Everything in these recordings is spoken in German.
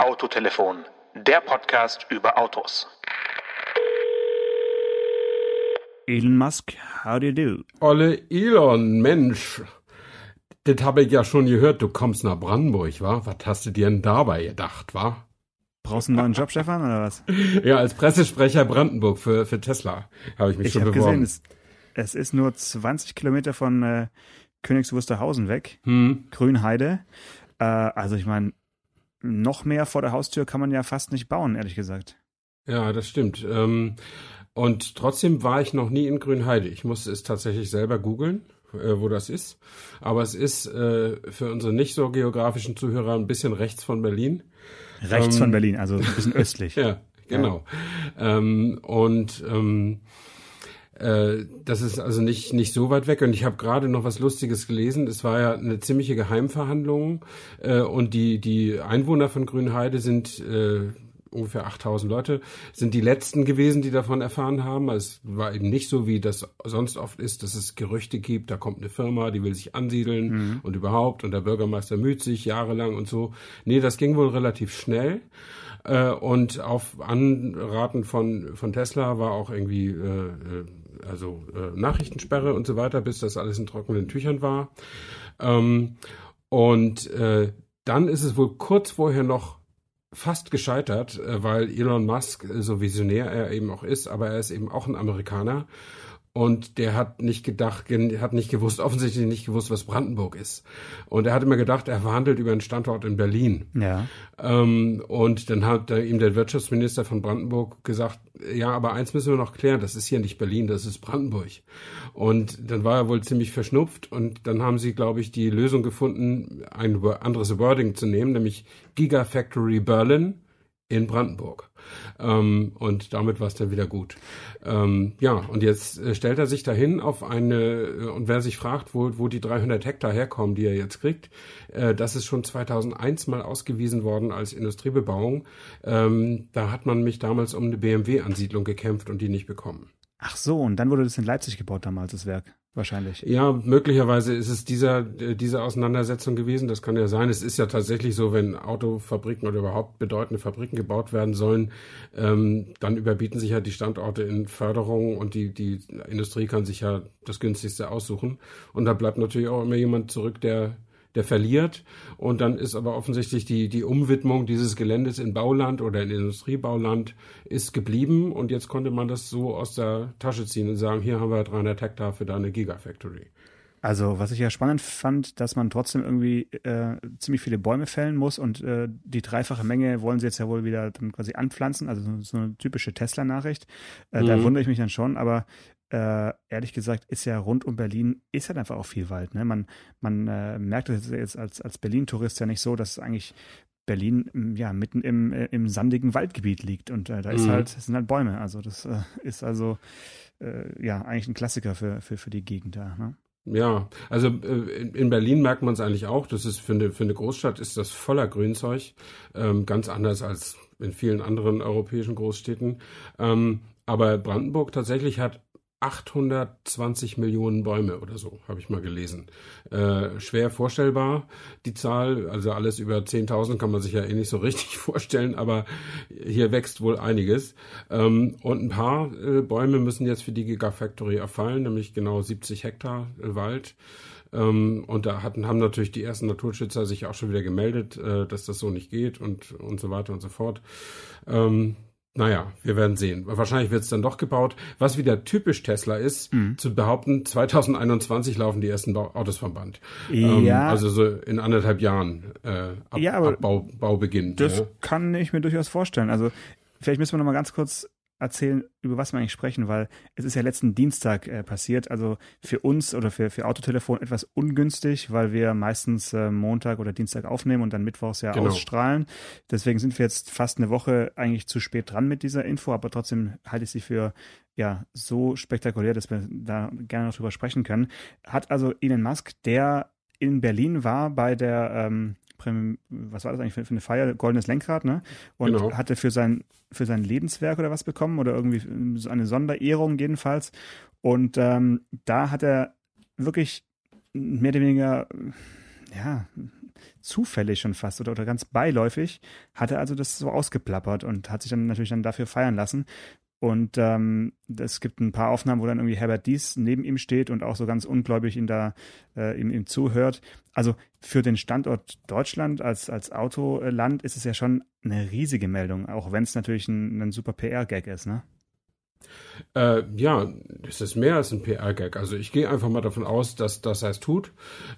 Autotelefon, der Podcast über Autos. Elon Musk, how do you do? Olle Elon, Mensch. Das habe ich ja schon gehört, du kommst nach Brandenburg, wa? Was hast du dir denn dabei gedacht, wa? Brauchst du einen neuen Job, Stefan, oder was? Ja, als Pressesprecher Brandenburg für, für Tesla habe ich mich Ich schon habe beworben. gesehen, es, es ist nur 20 Kilometer von äh, Königs Wusterhausen weg, hm. Grünheide. Äh, also ich meine, noch mehr vor der Haustür kann man ja fast nicht bauen, ehrlich gesagt. Ja, das stimmt. Ähm, und trotzdem war ich noch nie in Grünheide. Ich musste es tatsächlich selber googeln, äh, wo das ist. Aber es ist äh, für unsere nicht so geografischen Zuhörer ein bisschen rechts von Berlin. Rechts Ähm, von Berlin, also ein bisschen östlich. Ja, genau. Ähm, und ähm, äh, das ist also nicht, nicht so weit weg. Und ich habe gerade noch was Lustiges gelesen. Es war ja eine ziemliche Geheimverhandlung. Äh, und die, die Einwohner von Grünheide sind äh, ungefähr 8000 Leute, sind die letzten gewesen, die davon erfahren haben. Also es war eben nicht so, wie das sonst oft ist, dass es Gerüchte gibt, da kommt eine Firma, die will sich ansiedeln und überhaupt und der Bürgermeister müht sich jahrelang und so. Nee, das ging wohl relativ schnell. Äh, und auf Anraten von, von Tesla war auch irgendwie äh, äh, also äh, Nachrichtensperre und so weiter, bis das alles in trockenen Tüchern war. Ähm, und äh, dann ist es wohl kurz vorher noch fast gescheitert, äh, weil Elon Musk, äh, so visionär er eben auch ist, aber er ist eben auch ein Amerikaner. Und der hat nicht gedacht, hat nicht gewusst, offensichtlich nicht gewusst, was Brandenburg ist. Und er hat immer gedacht, er verhandelt über einen Standort in Berlin. Ja. Ähm, und dann hat äh, ihm der Wirtschaftsminister von Brandenburg gesagt, ja, aber eins müssen wir noch klären, das ist hier nicht Berlin, das ist Brandenburg. Und dann war er wohl ziemlich verschnupft und dann haben sie, glaube ich, die Lösung gefunden, ein anderes Wording zu nehmen, nämlich Gigafactory Berlin in Brandenburg. Ähm, und damit war es dann wieder gut. Ähm, ja, und jetzt äh, stellt er sich dahin auf eine, äh, und wer sich fragt, wo, wo die 300 Hektar herkommen, die er jetzt kriegt, äh, das ist schon 2001 mal ausgewiesen worden als Industriebebauung. Ähm, da hat man mich damals um eine BMW-Ansiedlung gekämpft und die nicht bekommen. Ach so, und dann wurde das in Leipzig gebaut damals, das Werk. Wahrscheinlich. Ja, möglicherweise ist es dieser, äh, diese Auseinandersetzung gewesen. Das kann ja sein. Es ist ja tatsächlich so, wenn Autofabriken oder überhaupt bedeutende Fabriken gebaut werden sollen, ähm, dann überbieten sich ja die Standorte in Förderung und die, die Industrie kann sich ja das günstigste aussuchen. Und da bleibt natürlich auch immer jemand zurück, der der verliert. Und dann ist aber offensichtlich die, die Umwidmung dieses Geländes in Bauland oder in Industriebauland ist geblieben. Und jetzt konnte man das so aus der Tasche ziehen und sagen, hier haben wir 300 Hektar für deine Gigafactory. Also, was ich ja spannend fand, dass man trotzdem irgendwie äh, ziemlich viele Bäume fällen muss und äh, die dreifache Menge wollen sie jetzt ja wohl wieder dann quasi anpflanzen, also so, so eine typische Tesla-Nachricht. Äh, Da Mhm. wundere ich mich dann schon, aber äh, ehrlich gesagt ist ja rund um Berlin ist halt einfach auch viel Wald. Ne? Man, man äh, merkt es jetzt als, als Berlin-Tourist ja nicht so, dass eigentlich Berlin ja mitten im, äh, im sandigen Waldgebiet liegt und äh, da ist Mhm. halt, sind halt Bäume. Also das äh, ist also äh, ja eigentlich ein Klassiker für, für, für die Gegend da. Ne? Ja, also äh, in in Berlin merkt man es eigentlich auch. Das ist für eine, für eine Großstadt ist das voller Grünzeug, ähm, ganz anders als in vielen anderen europäischen Großstädten. Ähm, aber Brandenburg tatsächlich hat 820 Millionen Bäume oder so, habe ich mal gelesen. Äh, schwer vorstellbar, die Zahl. Also alles über 10.000 kann man sich ja eh nicht so richtig vorstellen, aber hier wächst wohl einiges. Ähm, und ein paar äh, Bäume müssen jetzt für die Gigafactory erfallen, nämlich genau 70 Hektar äh, Wald. Ähm, und da hatten, haben natürlich die ersten Naturschützer sich auch schon wieder gemeldet, äh, dass das so nicht geht und, und so weiter und so fort. Ähm, naja, wir werden sehen. Wahrscheinlich wird es dann doch gebaut. Was wieder typisch Tesla ist, zu behaupten, 2021 laufen die ersten Autos vom Band. Ähm, Ja. Also so in anderthalb Jahren äh, ab, Ja, aber ab Bau, Baubeginn. Das ja. kann ich mir durchaus vorstellen. Also vielleicht müssen wir noch mal ganz kurz erzählen, über was wir eigentlich sprechen, weil es ist ja letzten Dienstag äh, passiert. Also für uns oder für, für Autotelefon etwas ungünstig, weil wir meistens äh, Montag oder Dienstag aufnehmen und dann Mittwochs ja Genau. ausstrahlen. Deswegen sind wir jetzt fast eine Woche eigentlich zu spät dran mit dieser Info, aber trotzdem halte ich sie für ja so spektakulär, dass wir da gerne noch drüber sprechen können. Hat also Elon Musk, der in Berlin war bei der ähm, was war das eigentlich für, für eine Feier? Goldenes Lenkrad, ne? Und Genau. hatte für sein, für sein Lebenswerk oder was bekommen oder irgendwie so eine Sonderehrung jedenfalls. Und ähm, da hat er wirklich mehr oder weniger ja, zufällig schon fast oder, oder ganz beiläufig, hat er also das so ausgeplappert und hat sich dann natürlich dann dafür feiern lassen. Und ähm, es gibt ein paar Aufnahmen, wo dann irgendwie Herbert Dies neben ihm steht und auch so ganz ungläubig ihn da äh, ihm, ihm zuhört. Also für den Standort Deutschland als, als Autoland ist es ja schon eine riesige Meldung, auch wenn es natürlich ein, ein super PR-Gag ist, ne? Äh, ja, es ist mehr als ein PR-Gag. Also ich gehe einfach mal davon aus, dass, dass er es tut.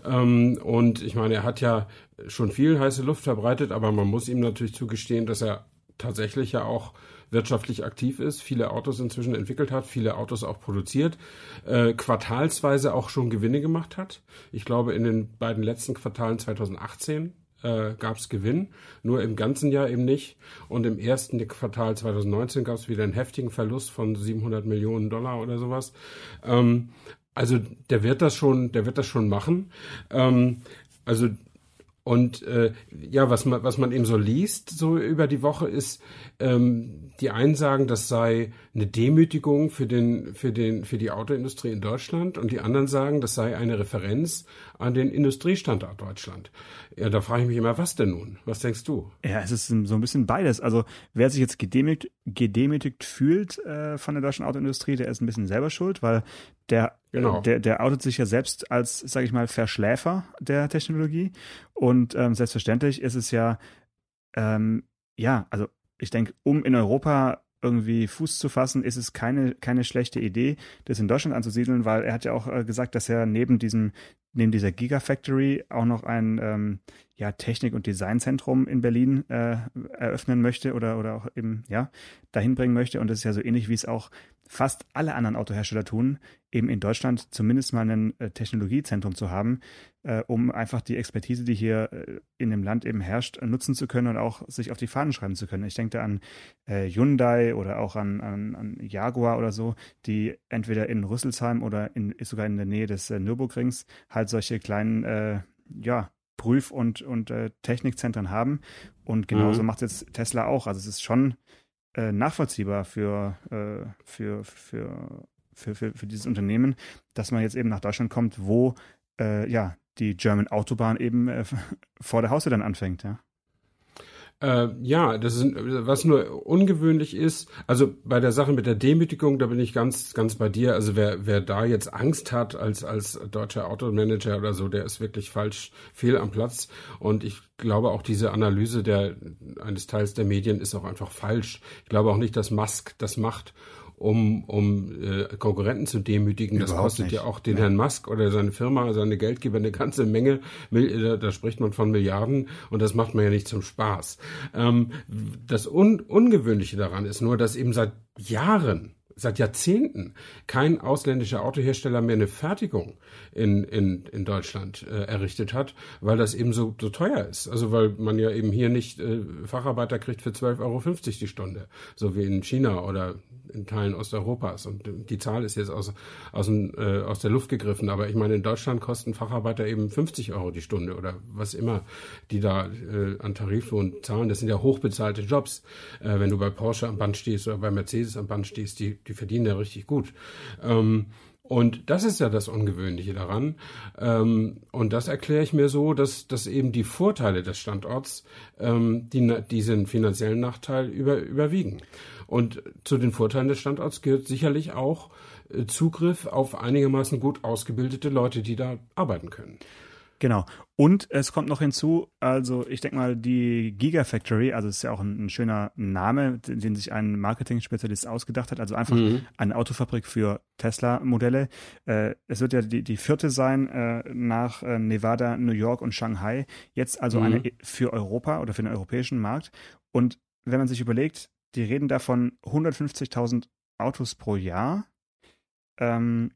Ähm, und ich meine, er hat ja schon viel heiße Luft verbreitet, aber man muss ihm natürlich zugestehen, dass er tatsächlich ja auch wirtschaftlich aktiv ist, viele Autos inzwischen entwickelt hat, viele Autos auch produziert, äh, quartalsweise auch schon Gewinne gemacht hat. Ich glaube, in den beiden letzten Quartalen 2018 äh, gab es Gewinn, nur im ganzen Jahr eben nicht. Und im ersten Quartal 2019 gab es wieder einen heftigen Verlust von 700 Millionen Dollar oder sowas. Ähm, also der wird das schon, der wird das schon machen. Ähm, also und äh, ja, was man, was man eben so liest, so über die Woche, ist, ähm, die einen sagen, das sei eine Demütigung für, den, für, den, für die Autoindustrie in Deutschland. Und die anderen sagen, das sei eine Referenz an den Industriestandort Deutschland. Ja, da frage ich mich immer, was denn nun? Was denkst du? Ja, es ist so ein bisschen beides. Also wer sich jetzt gedemütigt, gedemütigt fühlt äh, von der deutschen Autoindustrie, der ist ein bisschen selber schuld, weil der, genau. der, der outet sich ja selbst als, sage ich mal, Verschläfer der Technologie. Und ähm, selbstverständlich ist es ja, ähm, ja, also ich denke, um in Europa irgendwie Fuß zu fassen, ist es keine, keine schlechte Idee, das in Deutschland anzusiedeln, weil er hat ja auch äh, gesagt, dass er neben diesem, neben dieser Gigafactory auch noch ein ähm, ja, Technik- und Designzentrum in Berlin äh, eröffnen möchte oder, oder auch eben, ja, dahin bringen möchte. Und das ist ja so ähnlich, wie es auch fast alle anderen Autohersteller tun, eben in Deutschland zumindest mal ein äh, Technologiezentrum zu haben, äh, um einfach die Expertise, die hier äh, in dem Land eben herrscht, nutzen zu können und auch sich auf die Fahnen schreiben zu können. Ich denke da an äh, Hyundai oder auch an, an, an, Jaguar oder so, die entweder in Rüsselsheim oder in, sogar in der Nähe des äh, Nürburgrings halt solche kleinen, ja, Prüf- und, und Technikzentren haben. Und genauso mhm. macht jetzt Tesla auch. Also es ist schon äh, nachvollziehbar für, äh, für, für, für, für, für dieses Unternehmen, dass man jetzt eben nach Deutschland kommt, wo äh, ja die German Autobahn eben äh, vor der Haustür dann anfängt, ja. Äh, ja, das ist, was nur ungewöhnlich ist, also bei der Sache mit der Demütigung, da bin ich ganz, ganz bei dir. Also wer, wer da jetzt Angst hat als, als deutscher Automanager oder so, der ist wirklich falsch, fehl am Platz. Und ich glaube auch diese Analyse der, eines Teils der Medien ist auch einfach falsch. Ich glaube auch nicht, dass Musk das macht, um, um äh, Konkurrenten zu demütigen. Das Überhaupt kostet nicht. ja auch den ja. Herrn Musk oder seine Firma, seine Geldgeber eine ganze Menge. Da, da spricht man von Milliarden und das macht man ja nicht zum Spaß. Ähm, das Un Ungewöhnliche daran ist nur, dass eben seit Jahren seit Jahrzehnten kein ausländischer Autohersteller mehr eine Fertigung in, in, in Deutschland äh, errichtet hat, weil das eben so, so teuer ist. Also weil man ja eben hier nicht äh, Facharbeiter kriegt für 12,50 Euro die Stunde, so wie in China oder in Teilen Osteuropas. Und die Zahl ist jetzt aus, aus, dem, äh, aus der Luft gegriffen. Aber ich meine, in Deutschland kosten Facharbeiter eben 50 Euro die Stunde oder was immer die da äh, an Tariflohn zahlen. Das sind ja hochbezahlte Jobs. Äh, wenn du bei Porsche am Band stehst oder bei Mercedes am Band stehst, die, die verdienen ja richtig gut. Ähm, und das ist ja das Ungewöhnliche daran. Ähm, und das erkläre ich mir so, dass, dass eben die Vorteile des Standorts ähm, die, diesen finanziellen Nachteil über, überwiegen. Und zu den Vorteilen des Standorts gehört sicherlich auch äh, Zugriff auf einigermaßen gut ausgebildete Leute, die da arbeiten können. Genau. Und es kommt noch hinzu, also ich denke mal, die Gigafactory, also es ist ja auch ein, ein, schöner Name, den, den sich ein Marketing-Spezialist ausgedacht hat, also einfach mhm. eine Autofabrik für Tesla-Modelle. Äh, es wird ja die, die vierte sein äh, nach äh, Nevada, New York und Shanghai. Jetzt also mhm. eine für Europa oder für den europäischen Markt. Und wenn man sich überlegt, die reden davon 150.000 Autos pro Jahr. Ähm,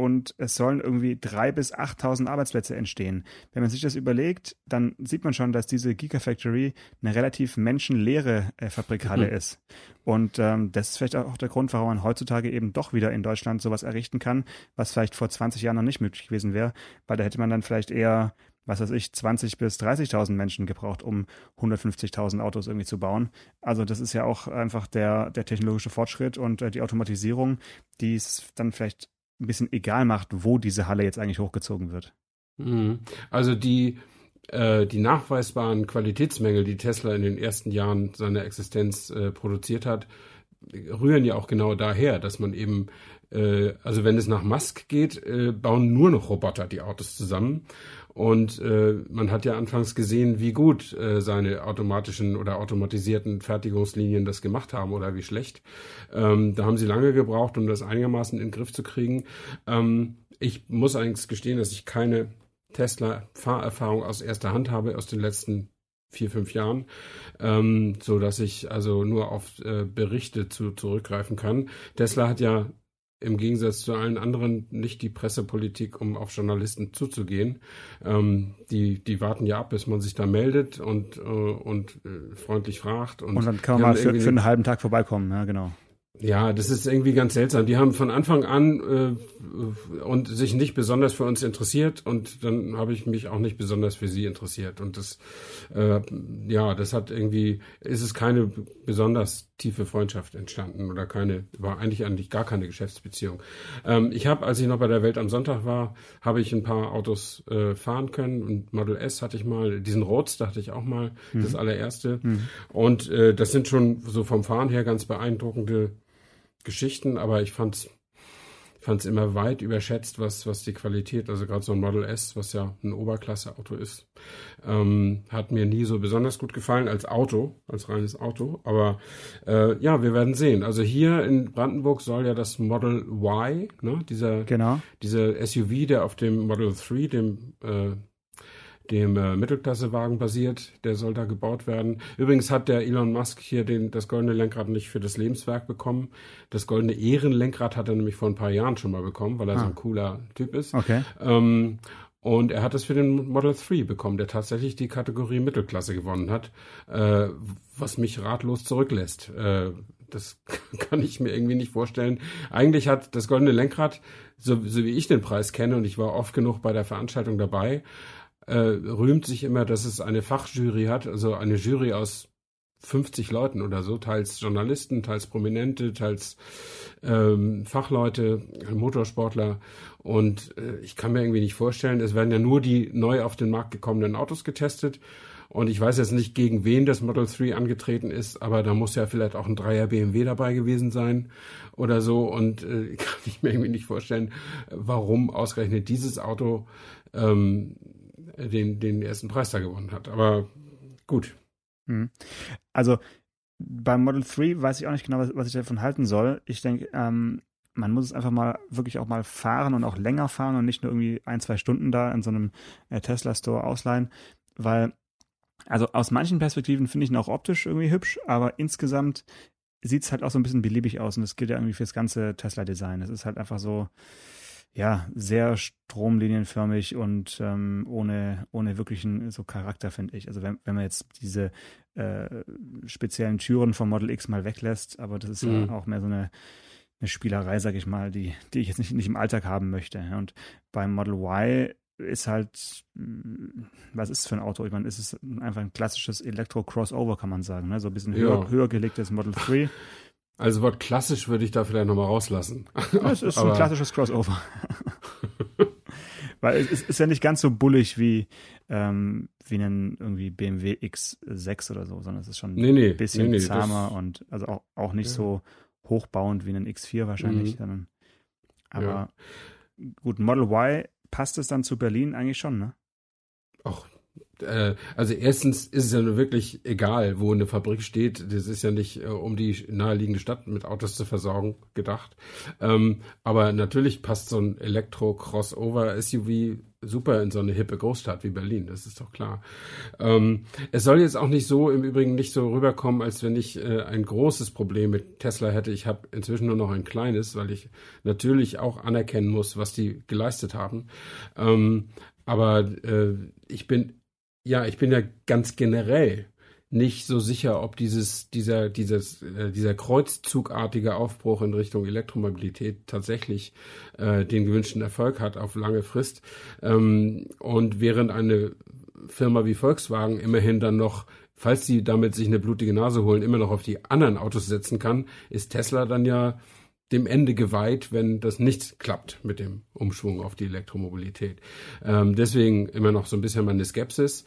und es sollen irgendwie 3.000 bis 8.000 Arbeitsplätze entstehen. Wenn man sich das überlegt, dann sieht man schon, dass diese Gigafactory eine relativ menschenleere äh, Fabrikhalle mhm. ist. Und ähm, das ist vielleicht auch der Grund, warum man heutzutage eben doch wieder in Deutschland sowas errichten kann, was vielleicht vor 20 Jahren noch nicht möglich gewesen wäre, weil da hätte man dann vielleicht eher was weiß ich, 20.000 bis 30.000 Menschen gebraucht, um 150.000 Autos irgendwie zu bauen. Also das ist ja auch einfach der, der technologische Fortschritt und äh, die Automatisierung, die es dann vielleicht ein bisschen egal macht, wo diese Halle jetzt eigentlich hochgezogen wird. Mhm. Also die, äh, die nachweisbaren Qualitätsmängel, die Tesla in den ersten Jahren seiner Existenz äh, produziert hat, rühren ja auch genau daher, dass man eben, äh, also wenn es nach Musk geht, äh, bauen nur noch Roboter die Autos zusammen. Und äh, man hat ja anfangs gesehen, wie gut äh, seine automatischen oder automatisierten Fertigungslinien das gemacht haben oder wie schlecht. Ähm, da haben sie lange gebraucht, um das einigermaßen in den Griff zu kriegen. Ähm, ich muss eigentlich gestehen, dass ich keine Tesla-Fahrerfahrung aus erster Hand habe aus den letzten vier, fünf Jahren, ähm, so dass ich also nur auf äh, Berichte zu, zurückgreifen kann. Tesla hat ja im Gegensatz zu allen anderen nicht die Pressepolitik, um auf Journalisten zuzugehen. Ähm, die, die warten ja ab, bis man sich da meldet und, äh, und äh, freundlich fragt. Und, und dann kann man mal für, für einen halben Tag vorbeikommen, ja, genau. Ja, das ist irgendwie ganz seltsam. Die haben von Anfang an äh, und sich nicht besonders für uns interessiert und dann habe ich mich auch nicht besonders für sie interessiert und das äh, ja, das hat irgendwie ist es keine besonders tiefe Freundschaft entstanden oder keine war eigentlich eigentlich gar keine Geschäftsbeziehung. Ähm, ich habe, als ich noch bei der Welt am Sonntag war, habe ich ein paar Autos äh, fahren können und Model S hatte ich mal, diesen Roadster hatte ich auch mal, mhm. das allererste mhm. und äh, das sind schon so vom Fahren her ganz beeindruckende Geschichten, aber ich fand's fand es immer weit überschätzt, was, was die Qualität, also gerade so ein Model S, was ja ein Oberklasse-Auto ist, ähm, hat mir nie so besonders gut gefallen als Auto, als reines Auto. Aber äh, ja, wir werden sehen. Also hier in Brandenburg soll ja das Model Y, ne, dieser, genau. dieser SUV, der auf dem Model 3, dem äh, dem äh, Mittelklassewagen basiert. Der soll da gebaut werden. Übrigens hat der Elon Musk hier den, das goldene Lenkrad nicht für das Lebenswerk bekommen. Das goldene Ehrenlenkrad hat er nämlich vor ein paar Jahren schon mal bekommen, weil er ah. so ein cooler Typ ist. Okay. Ähm, und er hat es für den Model 3 bekommen, der tatsächlich die Kategorie Mittelklasse gewonnen hat, äh, was mich ratlos zurücklässt. Äh, das kann ich mir irgendwie nicht vorstellen. Eigentlich hat das goldene Lenkrad, so, so wie ich den Preis kenne, und ich war oft genug bei der Veranstaltung dabei, äh, rühmt sich immer, dass es eine Fachjury hat, also eine Jury aus 50 Leuten oder so, teils Journalisten, teils Prominente, teils ähm, Fachleute, Motorsportler. Und äh, ich kann mir irgendwie nicht vorstellen, es werden ja nur die neu auf den Markt gekommenen Autos getestet. Und ich weiß jetzt nicht, gegen wen das Model 3 angetreten ist, aber da muss ja vielleicht auch ein Dreier BMW dabei gewesen sein oder so. Und äh, kann ich mir irgendwie nicht vorstellen, warum ausgerechnet dieses Auto ähm, den, den ersten Preis da gewonnen hat. Aber gut. Mhm. Also beim Model 3 weiß ich auch nicht genau, was, was ich davon halten soll. Ich denke, ähm, man muss es einfach mal wirklich auch mal fahren und auch länger fahren und nicht nur irgendwie ein, zwei Stunden da in so einem äh, Tesla-Store ausleihen, weil, also aus manchen Perspektiven finde ich ihn auch optisch irgendwie hübsch, aber insgesamt sieht es halt auch so ein bisschen beliebig aus und das gilt ja irgendwie fürs ganze Tesla-Design. Es ist halt einfach so, ja, sehr stromlinienförmig und ähm, ohne, ohne wirklichen so Charakter, finde ich. Also wenn, wenn man jetzt diese äh, speziellen Türen vom Model X mal weglässt, aber das ist mhm. ja auch mehr so eine, eine Spielerei, sag ich mal, die, die ich jetzt nicht, nicht im Alltag haben möchte. Und beim Model Y ist halt, mm, was ist es für ein Auto? Ich meine, ist es einfach ein klassisches Elektro-Crossover, kann man sagen. Ne? So ein bisschen höher, ja. höher gelegtes Model 3 Also Wort klassisch würde ich da vielleicht nochmal rauslassen. Es ist ein klassisches Crossover. Weil es ist ja nicht ganz so bullig wie, ähm, wie ein irgendwie BMW X6 oder so, sondern es ist schon nee, nee, ein bisschen nee, zahmer und also auch, auch nicht ja. so hochbauend wie ein X4 wahrscheinlich. Mhm. Sondern, aber ja. gut, Model Y passt es dann zu Berlin eigentlich schon, ne? Ach, äh, also erstens ist es ja nur wirklich egal, wo eine Fabrik steht. Das ist ja nicht, äh, um die naheliegende Stadt mit Autos zu versorgen, gedacht. Ähm, aber natürlich passt so ein Elektro-Crossover-SUV super in so eine hippe Großstadt wie Berlin, das ist doch klar. Ähm, es soll jetzt auch nicht so, im Übrigen nicht so rüberkommen, als wenn ich äh, ein großes Problem mit Tesla hätte. Ich habe inzwischen nur noch ein kleines, weil ich natürlich auch anerkennen muss, was die geleistet haben. Ähm, aber äh, ich bin ja, ich bin ja ganz generell nicht so sicher, ob dieses, dieser, dieses, äh, dieser kreuzzugartige Aufbruch in Richtung Elektromobilität tatsächlich äh, den gewünschten Erfolg hat auf lange Frist. Ähm, und während eine Firma wie Volkswagen immerhin dann noch, falls sie damit sich eine blutige Nase holen, immer noch auf die anderen Autos setzen kann, ist Tesla dann ja dem Ende geweiht, wenn das nicht klappt mit dem Umschwung auf die Elektromobilität. Ähm, deswegen immer noch so ein bisschen meine Skepsis.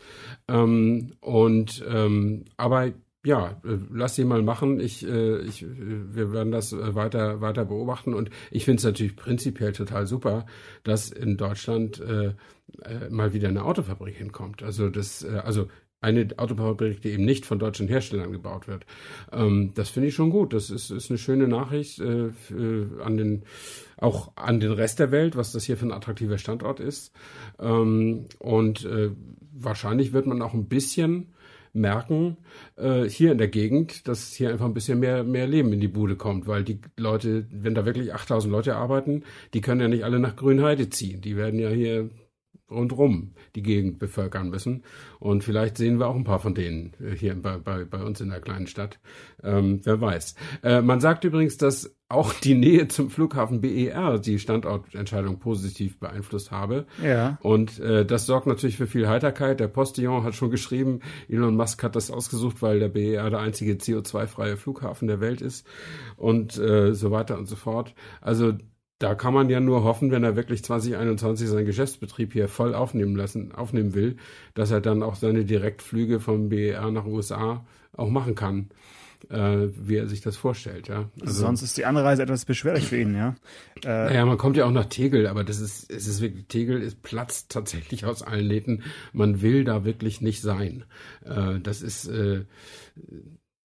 Ähm, und ähm, aber ja, äh, lass sie mal machen. Ich, äh, ich, wir werden das äh, weiter, weiter beobachten. Und ich finde es natürlich prinzipiell total super, dass in Deutschland äh, äh, mal wieder eine Autofabrik hinkommt. Also das, äh, also eine Autofabrik, die eben nicht von deutschen Herstellern gebaut wird. Ähm, das finde ich schon gut. Das ist, ist eine schöne Nachricht äh, an den, auch an den Rest der Welt, was das hier für ein attraktiver Standort ist. Ähm, und äh, wahrscheinlich wird man auch ein bisschen merken äh, hier in der Gegend, dass hier einfach ein bisschen mehr mehr Leben in die Bude kommt, weil die Leute, wenn da wirklich 8000 Leute arbeiten, die können ja nicht alle nach Grünheide ziehen. Die werden ja hier rundrum die Gegend bevölkern müssen. Und vielleicht sehen wir auch ein paar von denen äh, hier bei, bei, bei uns in der kleinen Stadt. Ähm, wer weiß. Äh, man sagt übrigens, dass auch die Nähe zum Flughafen BER die Standortentscheidung positiv beeinflusst habe. Ja. Und äh, das sorgt natürlich für viel Heiterkeit. Der Postillon hat schon geschrieben, Elon Musk hat das ausgesucht, weil der BER der einzige CO2-freie Flughafen der Welt ist und äh, so weiter und so fort. Also da kann man ja nur hoffen, wenn er wirklich 2021 seinen Geschäftsbetrieb hier voll aufnehmen lassen, aufnehmen will, dass er dann auch seine Direktflüge vom BER nach USA auch machen kann, äh, wie er sich das vorstellt, ja. Also, Sonst ist die andere Reise etwas beschwerlich für ihn, ja. Äh, naja, man kommt ja auch nach Tegel, aber das ist, es ist wirklich, Tegel ist platzt tatsächlich aus allen Nähten. Man will da wirklich nicht sein. Äh, das ist äh,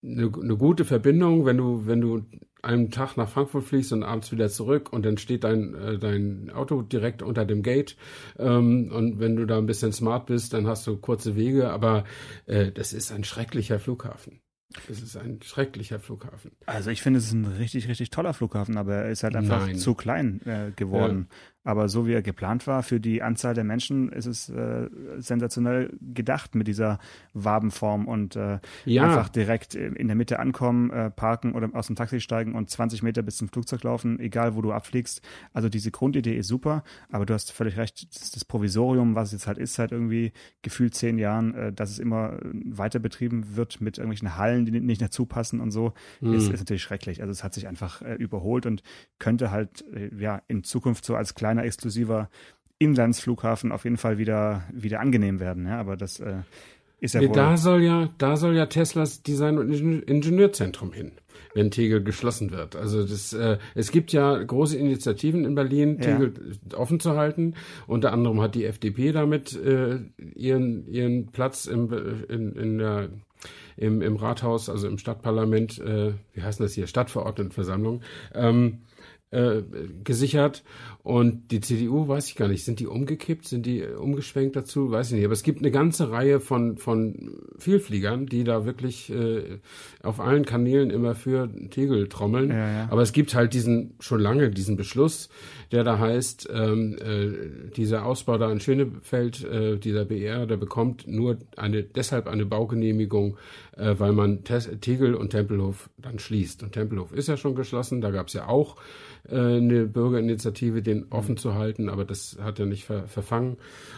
eine, eine gute Verbindung, wenn du, wenn du einen Tag nach Frankfurt fliegst und abends wieder zurück und dann steht dein, äh, dein Auto direkt unter dem Gate. Ähm, und wenn du da ein bisschen smart bist, dann hast du kurze Wege, aber äh, das ist ein schrecklicher Flughafen. Es ist ein schrecklicher Flughafen. Also ich finde, es ist ein richtig, richtig toller Flughafen, aber er ist halt einfach Nein. zu klein äh, geworden. Aber so wie er geplant war für die Anzahl der Menschen, ist es äh, sensationell gedacht mit dieser Wabenform und äh, ja. einfach direkt in der Mitte ankommen, äh, parken oder aus dem Taxi steigen und 20 Meter bis zum Flugzeug laufen, egal wo du abfliegst. Also diese Grundidee ist super, aber du hast völlig recht, das, das Provisorium, was es jetzt halt ist, seit irgendwie gefühlt zehn Jahren, äh, dass es immer weiter betrieben wird mit irgendwelchen Hallen, die nicht dazu passen und so, mhm. ist, ist natürlich schrecklich. Also es hat sich einfach äh, überholt und könnte halt äh, ja in Zukunft so als kleiner kleiner, exklusiver Inlandsflughafen auf jeden Fall wieder, wieder angenehm werden. Ja, aber das äh, ist ja wohl. Da soll ja, da soll ja Teslas Design- und Ingenieurzentrum hin, wenn Tegel geschlossen wird. Also das, äh, es gibt ja große Initiativen in Berlin, Tegel ja. offen zu halten. Unter anderem hat die FDP damit äh, ihren, ihren Platz im, in, in der im, im Rathaus, also im Stadtparlament, äh, wie heißt das hier, Stadtverordnetenversammlung, ähm, äh, gesichert. Und die CDU, weiß ich gar nicht, sind die umgekippt, sind die umgeschwenkt dazu, weiß ich nicht. Aber es gibt eine ganze Reihe von, von Vielfliegern, die da wirklich äh, auf allen Kanälen immer für Tegel trommeln. Ja, ja. Aber es gibt halt diesen, schon lange diesen Beschluss, der da heißt, ähm, äh, dieser Ausbau da in Schönefeld, äh, dieser BR, der bekommt nur eine, deshalb eine Baugenehmigung, äh, weil man Tegel und Tempelhof dann schließt. Und Tempelhof ist ja schon geschlossen, da gab es ja auch äh, eine Bürgerinitiative, den offen zu halten, aber das hat er nicht ver verfangen.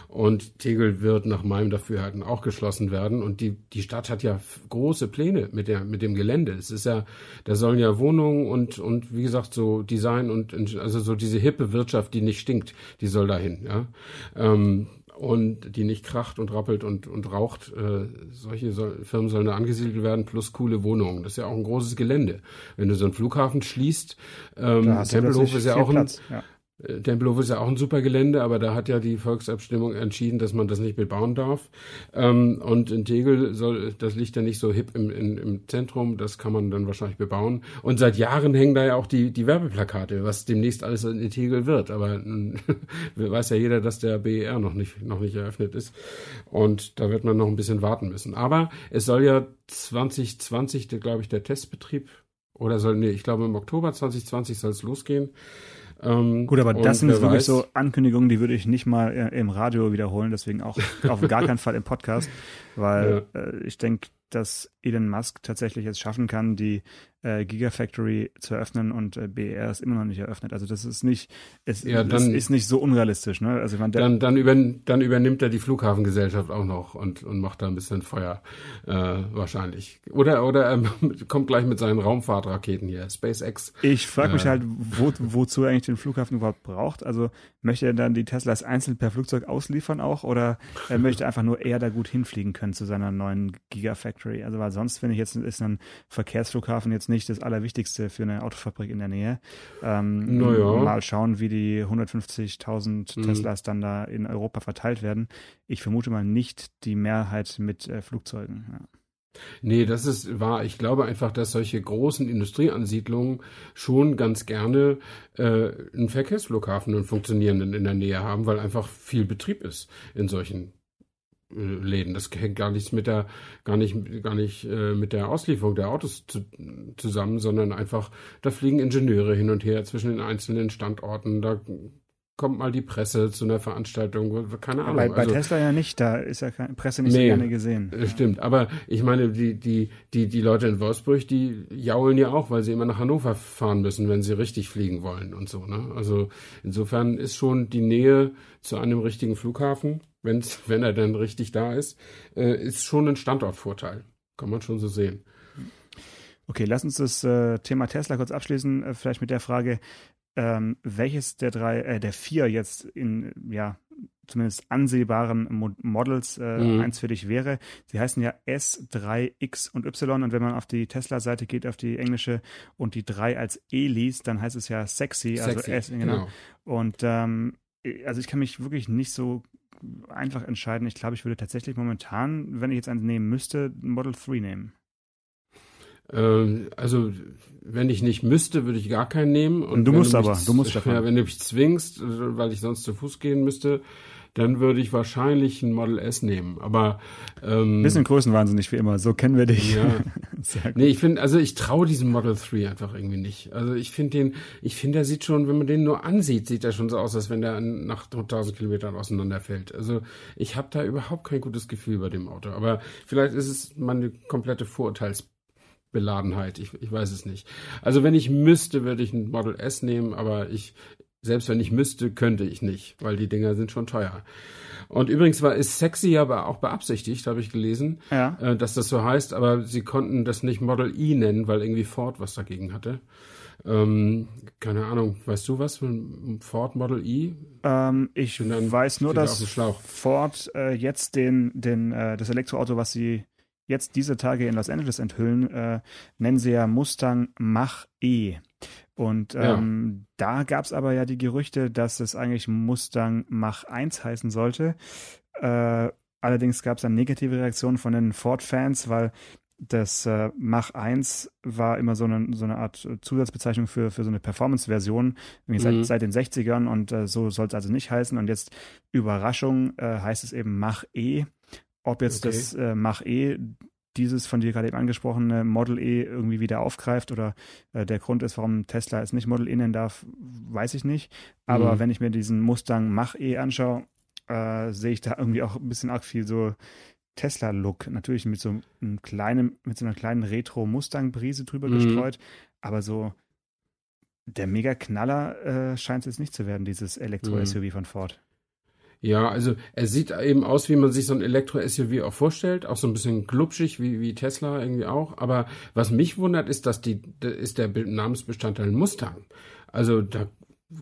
Und Tegel wird nach meinem Dafürhalten auch geschlossen werden. Und die, die Stadt hat ja große Pläne mit, der, mit dem Gelände. Es ist ja, da sollen ja Wohnungen und, und wie gesagt, so Design und also so diese hippe Wirtschaft, die nicht stinkt, die soll dahin. Ja? Ähm, und die nicht kracht und rappelt und, und raucht. Äh, solche soll, Firmen sollen da angesiedelt werden, plus coole Wohnungen. Das ist ja auch ein großes Gelände. Wenn du so einen Flughafen schließt, ähm, Tempelhof ist ja auch ein, ja. Äh, Tempelhof ist ja auch ein super Gelände, aber da hat ja die Volksabstimmung entschieden, dass man das nicht bebauen darf. Ähm, und in Tegel soll, das liegt ja nicht so hip im, in, im Zentrum, das kann man dann wahrscheinlich bebauen. Und seit Jahren hängen da ja auch die, die Werbeplakate, was demnächst alles in Tegel wird. Aber äh, weiß ja jeder, dass der BER noch nicht, noch nicht eröffnet ist. Und da wird man noch ein bisschen warten müssen. Aber es soll ja 2020, glaube ich, der Testbetrieb oder soll, nee, ich glaube im Oktober 2020 soll es losgehen. Ähm, Gut, aber das sind jetzt wirklich so Ankündigungen, die würde ich nicht mal äh, im Radio wiederholen, deswegen auch auf gar keinen Fall im Podcast, weil ja. äh, ich denke, dass Elon Musk tatsächlich es schaffen kann, die äh, Gigafactory zu eröffnen und äh, BER ist immer noch nicht eröffnet. Also das ist nicht, es, Ja, es dann- ist nicht so unrealistisch. Ne? Also der, Dann, dann, über, dann übernimmt er die Flughafengesellschaft auch noch und, und macht da ein bisschen Feuer äh, wahrscheinlich. Oder, oder er kommt gleich mit seinen Raumfahrtraketen hier, SpaceX. Ich frage mich Äh. halt, wo, wozu er eigentlich den Flughafen überhaupt braucht. Also möchte er dann die Teslas einzeln per Flugzeug ausliefern auch oder er möchte einfach nur er da gut hinfliegen können zu seiner neuen Gigafactory? Also weil sonst finde ich jetzt ist ein Verkehrsflughafen jetzt nicht das Allerwichtigste für eine Autofabrik in der Nähe. Ähm, Naja. Mal schauen, wie die 150.000 Mhm. Teslas dann da in Europa verteilt werden. Ich vermute mal nicht die Mehrheit mit äh, Flugzeugen. Ja. Nee, das ist wahr. Ich glaube einfach, dass solche großen Industrieansiedlungen schon ganz gerne äh, einen Verkehrsflughafen, einen funktionierenden in der Nähe haben, weil einfach viel Betrieb ist in solchen Läden. Das hängt gar nichts mit der, gar nicht, gar nicht äh, mit der Auslieferung der Autos zu, zusammen, sondern einfach, da fliegen Ingenieure hin und her zwischen den einzelnen Standorten. Da kommt mal die Presse zu einer Veranstaltung, keine Ahnung. Bei, bei also, Tesla ja nicht, da ist ja keine Presse nicht so Nee. gerne gesehen. äh, Stimmt, aber ich meine, die, die, die, die Leute in Wolfsburg, die jaulen ja auch, weil sie immer nach Hannover fahren müssen, wenn sie richtig fliegen wollen und so. Ne? Also insofern ist schon die Nähe zu einem richtigen Flughafen, wenn's, wenn er denn richtig da ist, äh, ist schon ein Standortvorteil. Kann man schon so sehen. Okay, lass uns das äh, Thema Tesla kurz abschließen, äh, vielleicht mit der Frage, ähm, welches der drei, äh, der vier jetzt in, ja, zumindest ansehbaren Mo Models äh, Mhm. eins für dich wäre. Sie heißen ja S, 3, X und Y und wenn man auf die Tesla-Seite geht, auf die englische und die 3 als E liest, dann heißt es ja sexy, also Sexy, S, genau. Und ähm, also ich kann mich wirklich nicht so einfach entscheiden. Ich glaube, ich würde tatsächlich momentan, wenn ich jetzt eins nehmen müsste, Model 3 nehmen. Ähm, also, wenn ich nicht müsste, würde ich gar keinen nehmen. Und Du musst mich aber, du musst. Ja, wenn du mich zwingst, äh, weil ich sonst zu Fuß gehen müsste, dann würde ich wahrscheinlich ein Model S nehmen. Aber ähm, Bisschen größenwahnsinnig wie immer, so kennen wir dich. Ja. Sehr gut. Nee, ich finde, also ich traue diesem Model 3 einfach irgendwie nicht. Also ich finde den, ich finde, der sieht schon, wenn man den nur ansieht, sieht er schon so aus, als wenn der nach 1000 Kilometern auseinanderfällt. Also ich habe da überhaupt kein gutes Gefühl bei dem Auto. Aber vielleicht ist es meine komplette Vorurteilsbeladenheit. Ich, ich weiß es nicht. Also wenn ich müsste, würde ich ein Model S nehmen, aber ich, selbst wenn ich müsste, könnte ich nicht, weil die Dinger sind schon teuer. Und übrigens war ist sexy aber auch beabsichtigt, habe ich gelesen Ja. äh, dass das so heißt, aber sie konnten das nicht Model E nennen, weil irgendwie Ford was dagegen hatte. Ähm, keine Ahnung, weißt du was von Ford Model E? Ähm, ich weiß nur, dass. Ford äh, jetzt den, den, äh, das Elektroauto, was sie jetzt diese Tage in Los Angeles enthüllen, äh, nennen sie ja Mustang Mach E. Und Ja. ähm, da gab es aber ja die Gerüchte, dass es eigentlich Mustang Mach 1 heißen sollte. Äh, allerdings gab es dann negative Reaktionen von den Ford-Fans, weil das äh, Mach 1 war immer so eine, so eine Art äh, Zusatzbezeichnung für, für so eine Performance-Version, Mhm. seit, seit den 60ern und äh, so soll es also nicht heißen. Und jetzt Überraschung äh, heißt es eben Mach E. Ob jetzt Okay. das äh, Mach E dieses von dir gerade eben angesprochene Model E irgendwie wieder aufgreift oder äh, der Grund ist, warum Tesla es nicht Model E nennen darf, weiß ich nicht. Aber Mhm. wenn ich mir diesen Mustang Mach E anschaue, äh, sehe ich da irgendwie auch ein bisschen arg viel so Tesla-Look. Natürlich mit so einem kleinen, mit so einer kleinen Retro-Mustang-Brise drüber Mhm. gestreut, aber so der Mega-Knaller äh, scheint es jetzt nicht zu werden, dieses Mhm. Elektro-SUV von Ford. Ja, also er sieht eben aus, wie man sich so ein Elektro-SUV auch vorstellt, auch so ein bisschen glubschig wie, wie Tesla irgendwie auch. Aber was mich wundert, ist, dass die ist der Be- Namensbestandteil Mustang. Also da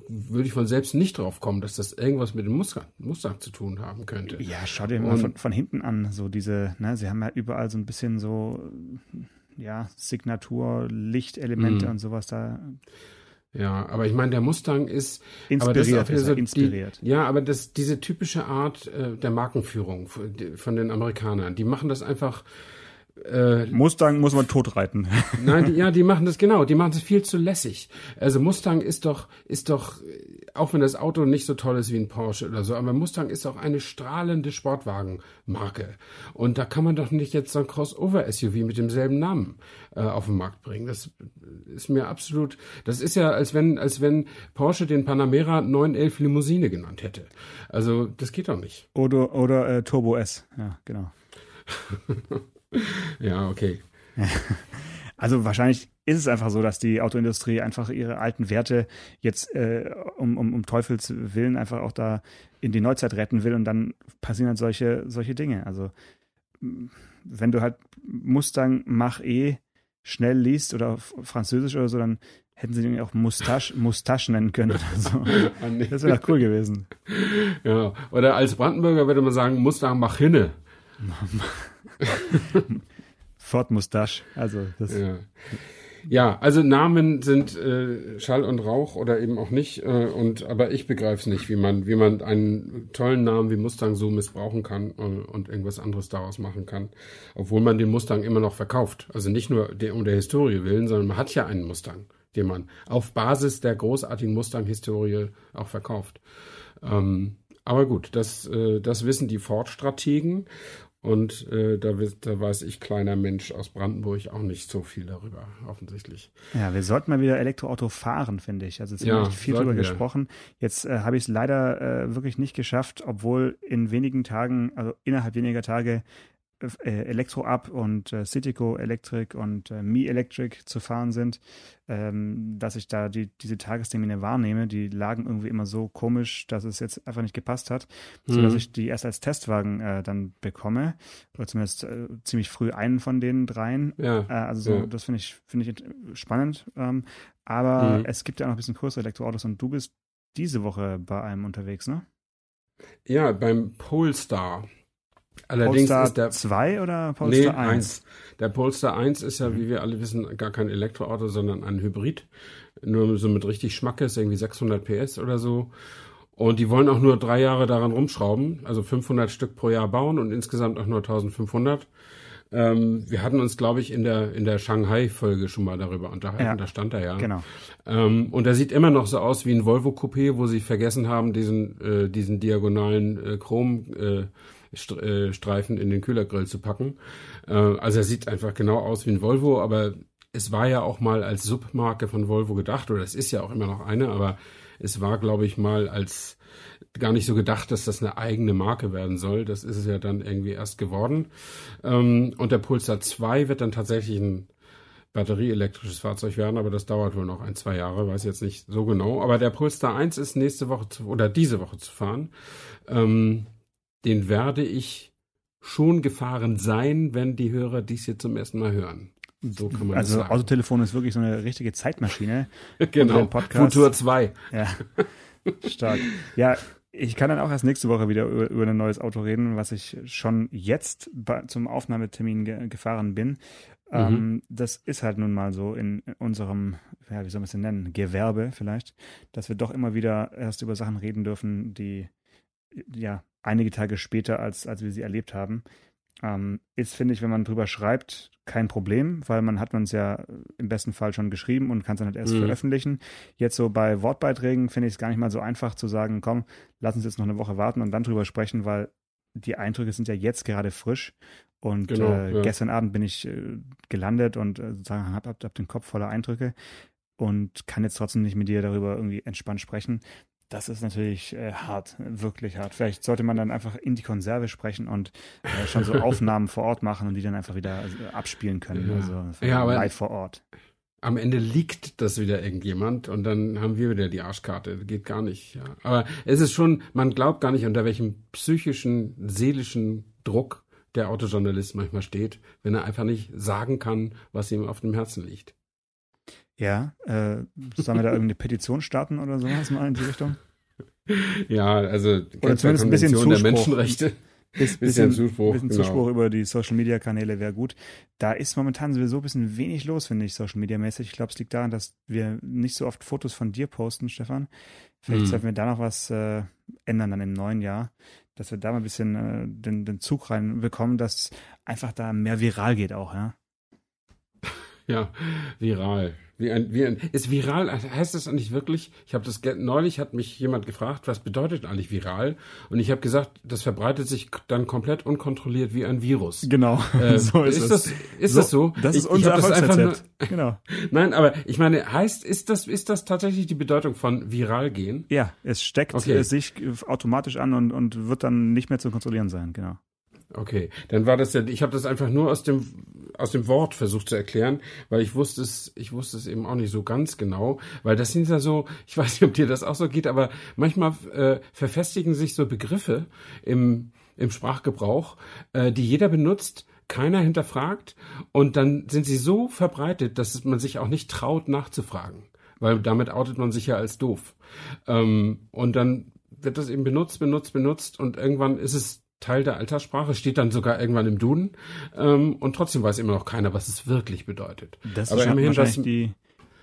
würde ich von selbst nicht drauf kommen, dass das irgendwas mit dem Mustang, Mustang zu tun haben könnte. Ja, schau dir mal von, von hinten an, so diese, ne, sie haben ja überall so ein bisschen so, ja, Signatur, Lichtelemente Mhm. und sowas da Ja, aber ich meine, der Mustang ist inspiriert. Ist so inspiriert. Die, ja, aber das, diese typische Art äh, der Markenführung von den Amerikanern, die machen das einfach. Äh, Mustang muss man totreiten. nein, die, ja, die machen das genau. Die machen das viel zu lässig. Also Mustang ist doch, ist doch, auch wenn das Auto nicht so toll ist wie ein Porsche oder so, aber Mustang ist auch eine strahlende Sportwagenmarke. Und da kann man doch nicht jetzt so ein Crossover-SUV mit demselben Namen äh, auf den Markt bringen. Das ist mir absolut. Das ist ja, als wenn, als wenn Porsche den Panamera 911 Limousine genannt hätte. Also das geht doch nicht. Oder, oder äh, Turbo S. Ja, genau. Ja, okay. Also wahrscheinlich ist es einfach so, dass die Autoindustrie einfach ihre alten Werte jetzt äh, um, um, um Teufels Willen einfach auch da in die Neuzeit retten will und dann passieren halt solche, solche Dinge. Also wenn du halt Mustang Mach E schnell liest oder Französisch oder so, dann hätten sie den auch Mustache, Mustache nennen können oder so. Das wäre doch cool gewesen. Ja, oder als Brandenburger würde man sagen, Mustang Mach hinne. Ford Mustache, also das. Ja. Ja, also Namen sind äh, Schall und Rauch oder eben auch nicht. Äh, und aber ich begreife es nicht, wie man, wie man einen tollen Namen wie Mustang so missbrauchen kann äh, und irgendwas anderes daraus machen kann, obwohl man den Mustang immer noch verkauft. Also nicht nur der, um der Historie willen, sondern man hat ja einen Mustang, den man auf Basis der großartigen Mustang-Historie auch verkauft. Ähm, aber gut, das, äh, das wissen die Ford-Strategen und äh, da, da weiß ich, kleiner Mensch aus Brandenburg, auch nicht so viel darüber, offensichtlich. Ja, wir sollten mal wieder Elektroauto fahren, finde ich. Also jetzt haben ja, wir viel darüber gesprochen. Jetzt äh, habe ich es leider äh, wirklich nicht geschafft, obwohl in wenigen Tagen, also innerhalb weniger Tage, Elektro Up und äh, Citico Electric und äh, Mi Electric zu fahren sind, ähm, dass ich da die, diese Tagestermine wahrnehme. Die lagen irgendwie immer so komisch, dass es jetzt einfach nicht gepasst hat, mhm. sodass ich die erst als Testwagen äh, dann bekomme oder zumindest äh, ziemlich früh einen von den dreien. Ja. Äh, also so, ja. das finde ich finde ich spannend. Ähm, aber mhm. es gibt ja auch noch ein bisschen größere Elektroautos und du bist diese Woche bei einem unterwegs, ne? Ja, beim Polestar. Allerdings Polestar ist der 2 oder Polestar nee, 1? 1? Der Polestar 1 ist ja, mhm. wie wir alle wissen, gar kein Elektroauto, sondern ein Hybrid. Nur so mit richtig Schmackes, irgendwie 600 PS oder so. Und die wollen auch nur drei Jahre daran rumschrauben, also 500 Stück pro Jahr bauen und insgesamt auch nur 1500. Ähm, wir hatten uns, glaube ich, in der, in der Shanghai-Folge schon mal darüber unterhalten. Ja, da stand er ja. Genau. Ähm, und er sieht immer noch so aus wie ein Volvo Coupé, wo sie vergessen haben, diesen, äh, diesen diagonalen äh, Chrom, äh, Streifen in den Kühlergrill zu packen. Äh, also er sieht einfach genau aus wie ein Volvo, aber es war ja auch mal als Submarke von Volvo gedacht, oder es ist ja auch immer noch eine, aber es war, glaube ich, mal als gar nicht so gedacht, dass das eine eigene Marke werden soll. Das ist es ja dann irgendwie erst geworden. Ähm, und der Pulsar 2 wird dann tatsächlich ein batterieelektrisches Fahrzeug werden, aber das dauert wohl noch ein, zwei Jahre, weiß jetzt nicht so genau. Aber der Polestar 1 ist nächste Woche zu, oder diese Woche zu fahren. Ähm, den werde ich schon gefahren sein, wenn die Hörer dies hier zum ersten Mal hören. So kann man also das sagen. Autotelefon ist wirklich so eine richtige Zeitmaschine. genau. Futur 2. Ja. Stark. Ja, ich kann dann auch erst nächste Woche wieder über, über ein neues Auto reden, was ich schon jetzt bei, zum Aufnahmetermin ge gefahren bin. Mhm. Ähm, das ist halt nun mal so in, in unserem, ja, wie soll man es denn nennen, Gewerbe vielleicht, dass wir doch immer wieder erst über Sachen reden dürfen, die ja einige Tage später, als, als wir sie erlebt haben. Ähm, ist, finde ich, wenn man drüber schreibt, kein Problem, weil man hat man es ja im besten Fall schon geschrieben und kann es dann halt erst mhm. veröffentlichen. Jetzt so bei Wortbeiträgen finde ich es gar nicht mal so einfach zu sagen, komm, lass uns jetzt noch eine Woche warten und dann drüber sprechen, weil die Eindrücke sind ja jetzt gerade frisch. Und genau, äh, ja. gestern Abend bin ich äh, gelandet und äh, sozusagen habe hab, hab den Kopf voller Eindrücke und kann jetzt trotzdem nicht mit dir darüber irgendwie entspannt sprechen. Das ist natürlich äh, hart, wirklich hart. Vielleicht sollte man dann einfach in die Konserve sprechen und äh, schon so Aufnahmen vor Ort machen und die dann einfach wieder äh, abspielen können. Ja. Also ja, aber live vor Ort. Am Ende liegt das wieder irgendjemand und dann haben wir wieder die Arschkarte. Geht gar nicht. Ja. Aber es ist schon, man glaubt gar nicht, unter welchem psychischen, seelischen Druck der Autojournalist manchmal steht, wenn er einfach nicht sagen kann, was ihm auf dem Herzen liegt. Ja, äh, sollen wir da irgendeine Petition starten oder sowas mal in die Richtung? Ja, also oder zumindest ein bisschen Zuspruch. der Menschenrechte. Bis, bisschen, bisschen Zuspruch, bisschen genau. Zuspruch über die Social Media Kanäle wäre gut. Da ist momentan sowieso ein bisschen wenig los, finde ich, Social Media mäßig. Ich glaube, es liegt daran, dass wir nicht so oft Fotos von dir posten, Stefan. Vielleicht hm. sollten wir da noch was äh, ändern dann im neuen Jahr, dass wir da mal ein bisschen äh, den, den Zug reinbekommen, dass einfach da mehr viral geht auch, ja. Ja, viral. Wie ein, wie ein, ist viral, heißt das eigentlich wirklich? Ich habe das neulich hat mich jemand gefragt, was bedeutet eigentlich viral? Und ich habe gesagt, das verbreitet sich dann komplett unkontrolliert wie ein Virus. Genau. Äh, so ist, ist das. Ist so, das so? Das ist ich, unser ich Erfolgsrezept. genau. Nein, aber ich meine, heißt, ist das, ist das tatsächlich die Bedeutung von viral gehen? Ja, es steckt okay. sich automatisch an und, und wird dann nicht mehr zu kontrollieren sein. Genau. Okay, dann war das ja, ich habe das einfach nur aus dem aus dem Wort versucht zu erklären, weil ich wusste es, ich wusste es eben auch nicht so ganz genau, weil das sind ja so, ich weiß nicht, ob dir das auch so geht, aber manchmal äh, verfestigen sich so Begriffe im im Sprachgebrauch, äh, die jeder benutzt, keiner hinterfragt und dann sind sie so verbreitet, dass man sich auch nicht traut nachzufragen, weil damit outet man sich ja als doof. Ähm, und dann wird das eben benutzt, benutzt, benutzt und irgendwann ist es Teil der Alterssprache, steht dann sogar irgendwann im Duden ähm, und trotzdem weiß immer noch keiner, was es wirklich bedeutet. Das ist immerhin das, die,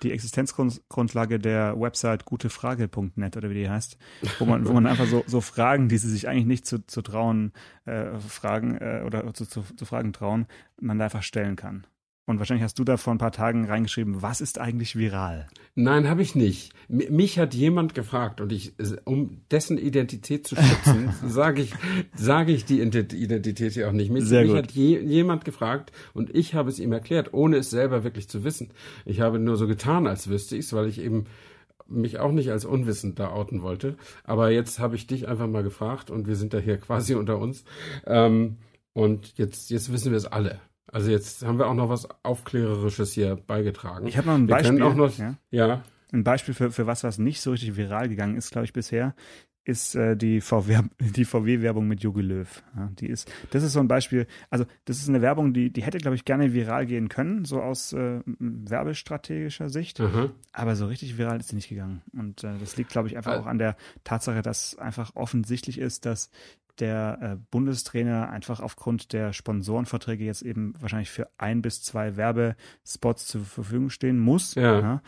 die Existenzgrundlage der Website gutefrage.net oder wie die heißt, wo man, wo man einfach so, so Fragen, die sie sich eigentlich nicht zu, zu trauen, äh, fragen äh, oder zu, zu, zu Fragen trauen, man da einfach stellen kann. Und wahrscheinlich hast du da vor ein paar Tagen reingeschrieben, was ist eigentlich viral? Nein, habe ich nicht. Mich hat jemand gefragt und ich, um dessen Identität zu schützen, sage ich, sage ich die Identität hier auch nicht. Mich, Sehr mich gut. hat je, jemand gefragt und ich habe es ihm erklärt, ohne es selber wirklich zu wissen. Ich habe nur so getan, als wüsste ich es, weil ich eben mich auch nicht als unwissend da outen wollte. Aber jetzt habe ich dich einfach mal gefragt und wir sind da hier quasi unter uns. Ähm, und jetzt, jetzt wissen wir es alle. Also jetzt haben wir auch noch was Aufklärerisches hier beigetragen. Ich habe noch ein wir Beispiel. Noch, ja. ja. Ein Beispiel für, für was, was nicht so richtig viral gegangen ist, glaube ich, bisher, ist äh, die VW, VW-Werbung mit Jogi Löw. Ja, die ist, das ist so ein Beispiel, also das ist eine Werbung, die, die hätte, glaube ich, gerne viral gehen können, so aus äh, werbestrategischer Sicht. Aha. Aber so richtig viral ist sie nicht gegangen. Und äh, das liegt, glaube ich, einfach auch an der Tatsache, dass einfach offensichtlich ist, dass der äh, Bundestrainer einfach aufgrund der Sponsorenverträge jetzt eben wahrscheinlich für ein bis zwei Werbespots zur Verfügung stehen muss. Ja.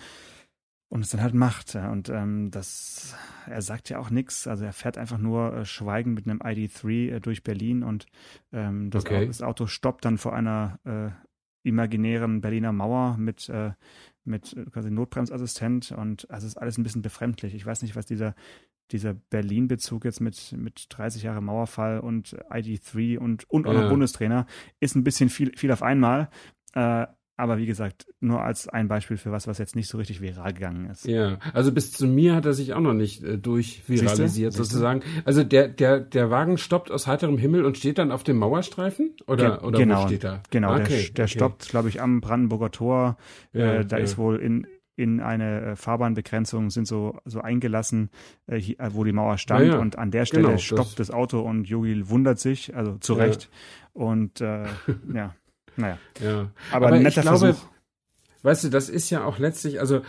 Und es dann halt macht. Ja. Und ähm, das, er sagt ja auch nichts. Also er fährt einfach nur äh, schweigend mit einem ID3 äh, durch Berlin und ähm, das, Okay. Au das Auto stoppt dann vor einer äh, imaginären Berliner Mauer mit, äh, mit äh, quasi Notbremsassistent und also es ist alles ein bisschen befremdlich. Ich weiß nicht, was dieser, dieser Berlin-Bezug jetzt mit, mit 30 Jahre Mauerfall und ID3 und, und auch Ja. noch Bundestrainer ist ein bisschen viel, viel auf einmal. Äh, aber wie gesagt, nur als ein Beispiel für was, was jetzt nicht so richtig viral gegangen ist. Ja, also bis zu mir hat er sich auch noch nicht äh, durchviralisiert sozusagen. Also der, der, der Wagen stoppt aus heiterem Himmel und steht dann auf dem Mauerstreifen? Oder, Ge- oder genau, wo steht er? Genau, der, okay, der okay. stoppt, glaube ich, am Brandenburger Tor. Ja, äh, da ja. ist wohl in, in eine äh, Fahrbahnbegrenzung sind so, so eingelassen, äh, hier, äh, wo die Mauer stand. Ja, ja. Und an der Stelle Genau, das- stoppt das, Auto und Yogi wundert sich, also zu Ja. Recht. Und äh, ja, naja. Ja. Aber, Aber ein ich netter glaube, Versuch. Weißt du, das ist ja auch letztlich, also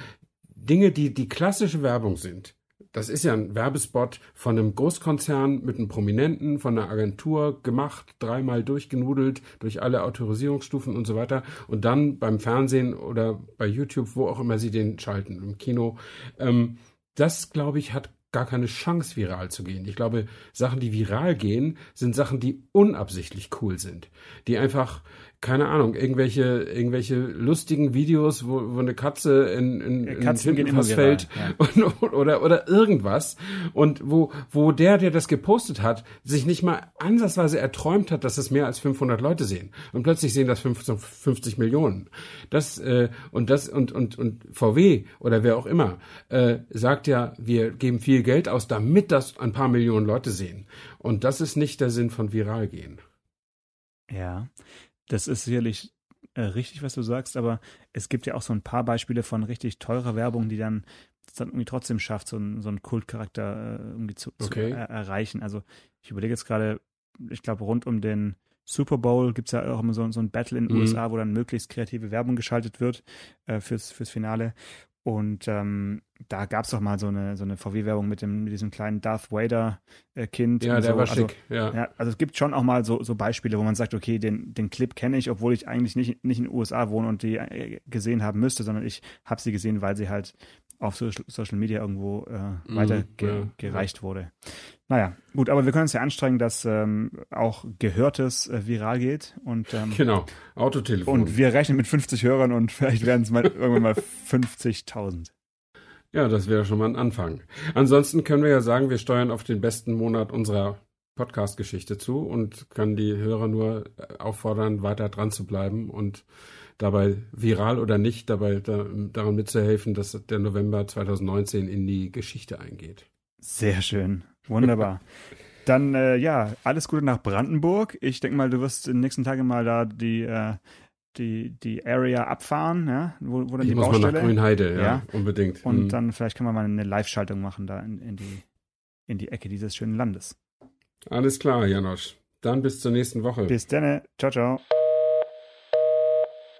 Dinge, die die klassische Werbung sind. Das ist ja ein Werbespot von einem Großkonzern mit einem Prominenten, von einer Agentur gemacht, dreimal durchgenudelt durch alle Autorisierungsstufen und so weiter. Und dann beim Fernsehen oder bei YouTube, wo auch immer sie den schalten, im Kino. Ähm, das, glaube ich, hat gar keine Chance, viral zu gehen. Ich glaube, Sachen, die viral gehen, sind Sachen, die unabsichtlich cool sind. Die einfach, keine Ahnung, irgendwelche, irgendwelche lustigen Videos, wo, wo eine Katze in, in, in Katzen immer Tintenfass fällt und, oder, oder irgendwas. Und wo, wo der, der das gepostet hat, sich nicht mal ansatzweise erträumt hat, dass es mehr als 500 Leute sehen. Und plötzlich sehen das 50, 50 Millionen. Das, äh, und das, und, und, und VW oder wer auch immer, äh, sagt ja, wir geben viel Geld aus, damit das ein paar Millionen Leute sehen. Und das ist nicht der Sinn von viral gehen. Ja, das ist sicherlich äh, richtig, was du sagst, aber es gibt ja auch so ein paar Beispiele von richtig teurer Werbung, die dann, das dann irgendwie trotzdem schafft, so, einen- so einen Kultcharakter äh, irgendwie zu, Okay. zu er erreichen. Also ich überlege jetzt gerade, ich glaube, rund um den Super Bowl gibt es ja auch immer so, so ein Battle in den Mhm. USA, wo dann möglichst kreative Werbung geschaltet wird äh, fürs, fürs Finale. Und ähm, da gab es doch mal so eine, so eine VW-Werbung mit, dem, mit diesem kleinen Darth Vader-Kind. Ja, und der so. war Also, schick. Ja. ja, also es gibt schon auch mal so, so Beispiele, wo man sagt, okay, den, den Clip kenne ich, obwohl ich eigentlich nicht, nicht in den USA wohne und die äh, gesehen haben müsste, sondern ich habe sie gesehen, weil sie halt auf Social, Media irgendwo äh, Mhm, weitergereicht ja, wurde. Naja, gut, aber wir können uns ja anstrengen, dass ähm, auch Gehörtes äh, viral geht und, ähm, Genau. Autotelefon. und wir rechnen mit 50 Hörern und vielleicht werden es mal irgendwann mal 50.000. Ja, das wäre schon mal ein Anfang. Ansonsten können wir ja sagen, wir steuern auf den besten Monat unserer Podcast-Geschichte zu und können die Hörer nur äh, auffordern, weiter dran zu bleiben und dabei viral oder nicht, dabei da, daran mitzuhelfen, dass der November 2019 in die Geschichte eingeht. Sehr schön. Wunderbar. Dann, äh, ja, alles Gute nach Brandenburg. Ich denke mal, du wirst in den nächsten Tagen mal da die, äh, die, die Area abfahren, ja, wo, wo dann ich die muss Baustelle. mal nach Grünheide, ja, Ja. unbedingt. Und Mhm. dann vielleicht kann man mal eine Live-Schaltung machen da in, in, die, in die Ecke dieses schönen Landes. Alles klar, Janosch. Dann bis zur nächsten Woche. Bis dann. Ciao, ciao.